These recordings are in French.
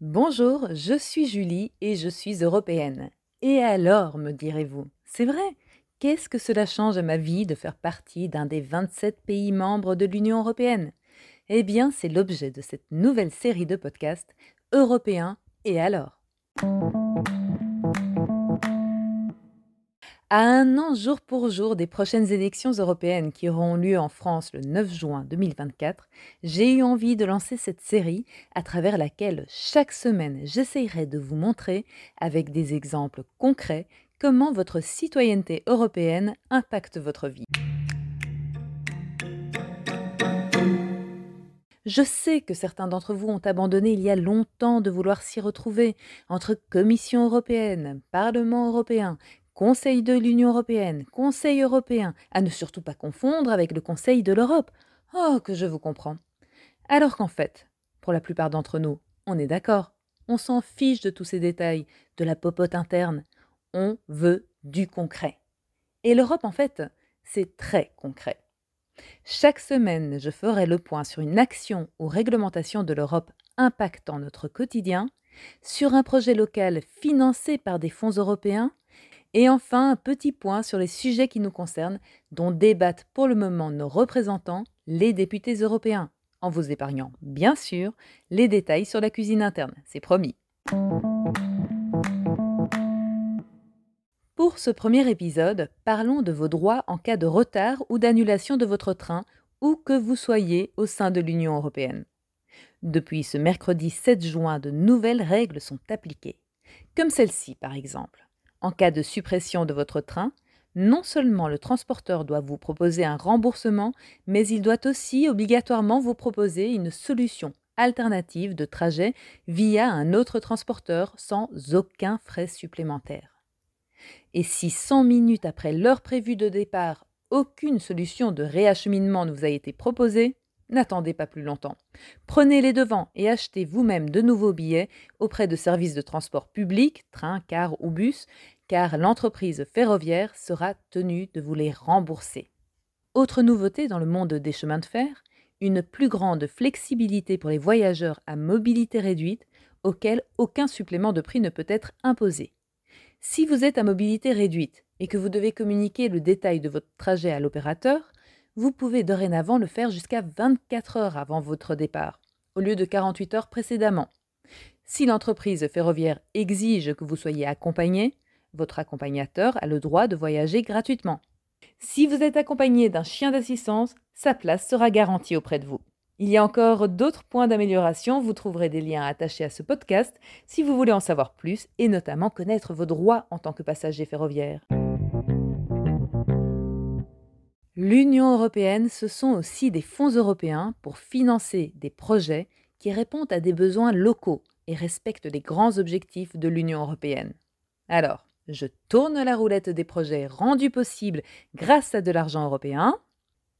Bonjour, je suis Julie et je suis européenne. Et alors, me direz-vous, c'est vrai, qu'est-ce que cela change à ma vie de faire partie d'un des 27 pays membres de l'Union européenne? Eh bien, c'est l'objet de cette nouvelle série de podcasts Européens et alors À un an jour pour jour des prochaines élections européennes qui auront lieu en France le 9 juin 2024, j'ai eu envie de lancer cette série à travers laquelle chaque semaine j'essayerai de vous montrer, avec des exemples concrets, comment votre citoyenneté européenne impacte votre vie. Je sais que certains d'entre vous ont abandonné il y a longtemps de vouloir s'y retrouver entre Commission européenne, Parlement européen, Conseil de l'Union européenne, Conseil européen, à ne surtout pas confondre avec le Conseil de l'Europe. Oh, que je vous comprends. Alors qu'en fait, pour la plupart d'entre nous, on est d'accord. On s'en fiche de tous ces détails, de la popote interne. On veut du concret. Et l'Europe, en fait, c'est très concret. Chaque semaine, je ferai le point sur une action ou réglementation de l'Europe impactant notre quotidien, sur un projet local financé par des fonds européens et enfin, un petit point sur les sujets qui nous concernent, dont débattent pour le moment nos représentants, les députés européens, en vous épargnant, bien sûr, les détails sur la cuisine interne, c'est promis. Pour ce premier épisode, parlons de vos droits en cas de retard ou d'annulation de votre train, où que vous soyez au sein de l'Union européenne. Depuis ce mercredi 7 juin, de nouvelles règles sont appliquées, comme celle-ci par exemple. En cas de suppression de votre train, non seulement le transporteur doit vous proposer un remboursement, mais il doit aussi obligatoirement vous proposer une solution alternative de trajet via un autre transporteur sans aucun frais supplémentaire. Et si 100 minutes après l'heure prévue de départ, aucune solution de réacheminement ne vous a été proposée, n'attendez pas plus longtemps. Prenez les devants et achetez vous-même de nouveaux billets auprès de services de transport public, train, car ou bus, car l'entreprise ferroviaire sera tenue de vous les rembourser. Autre nouveauté dans le monde des chemins de fer, une plus grande flexibilité pour les voyageurs à mobilité réduite auxquels aucun supplément de prix ne peut être imposé. Si vous êtes à mobilité réduite et que vous devez communiquer le détail de votre trajet à l'opérateur, vous pouvez dorénavant le faire jusqu'à 24 heures avant votre départ, au lieu de 48 heures précédemment. Si l'entreprise ferroviaire exige que vous soyez accompagné, votre accompagnateur a le droit de voyager gratuitement. Si vous êtes accompagné d'un chien d'assistance, sa place sera garantie auprès de vous. Il y a encore d'autres points d'amélioration, vous trouverez des liens attachés à ce podcast si vous voulez en savoir plus et notamment connaître vos droits en tant que passager ferroviaire. L'Union européenne, ce sont aussi des fonds européens pour financer des projets qui répondent à des besoins locaux et respectent les grands objectifs de l'Union européenne. Alors, je tourne la roulette des projets rendus possibles grâce à de l'argent européen.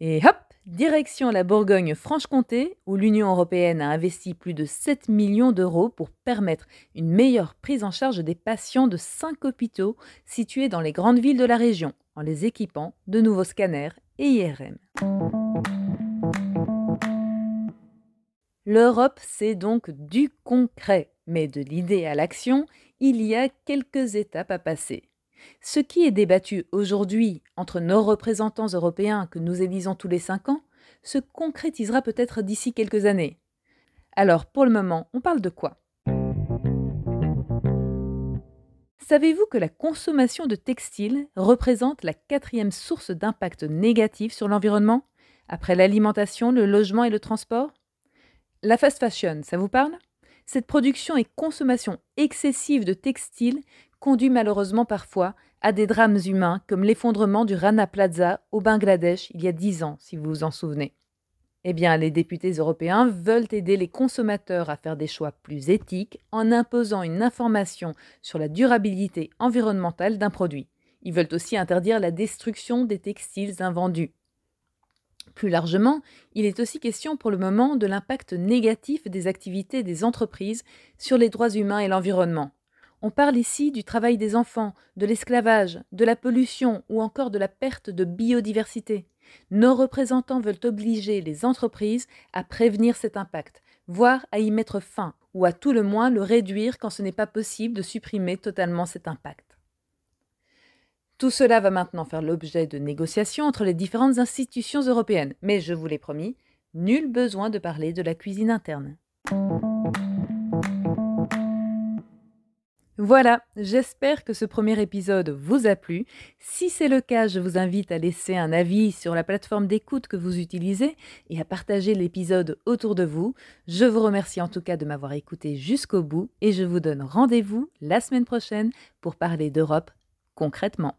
Et hop, direction la Bourgogne-Franche-Comté, où l'Union européenne a investi plus de 7 millions d'euros pour permettre une meilleure prise en charge des patients de 5 hôpitaux situés dans les grandes villes de la région, en les équipant de nouveaux scanners et IRM. L'Europe, c'est donc du concret, mais de l'idée à l'action, il y a quelques étapes à passer. Ce qui est débattu aujourd'hui entre nos représentants européens que nous élisons tous les cinq ans se concrétisera peut-être d'ici quelques années. Alors, pour le moment, on parle de quoi? Savez-vous que la consommation de textiles représente la quatrième source d'impact négatif sur l'environnement, après l'alimentation, le logement et le transport? La fast fashion, ça vous parle? Cette production et consommation excessive de textiles conduit malheureusement parfois à des drames humains comme l'effondrement du Rana Plaza au Bangladesh il y a dix ans, si vous vous en souvenez. Eh bien, les députés européens veulent aider les consommateurs à faire des choix plus éthiques en imposant une information sur la durabilité environnementale d'un produit. Ils veulent aussi interdire la destruction des textiles invendus. Plus largement, il est aussi question pour le moment de l'impact négatif des activités des entreprises sur les droits humains et l'environnement. On parle ici du travail des enfants, de l'esclavage, de la pollution ou encore de la perte de biodiversité. Nos représentants veulent obliger les entreprises à prévenir cet impact, voire à y mettre fin, ou à tout le moins le réduire quand ce n'est pas possible de supprimer totalement cet impact. Tout cela va maintenant faire l'objet de négociations entre les différentes institutions européennes, mais je vous l'ai promis, nul besoin de parler de la cuisine interne. Voilà, j'espère que ce premier épisode vous a plu. Si c'est le cas, je vous invite à laisser un avis sur la plateforme d'écoute que vous utilisez et à partager l'épisode autour de vous. Je vous remercie en tout cas de m'avoir écouté jusqu'au bout et je vous donne rendez-vous la semaine prochaine pour parler d'Europe concrètement.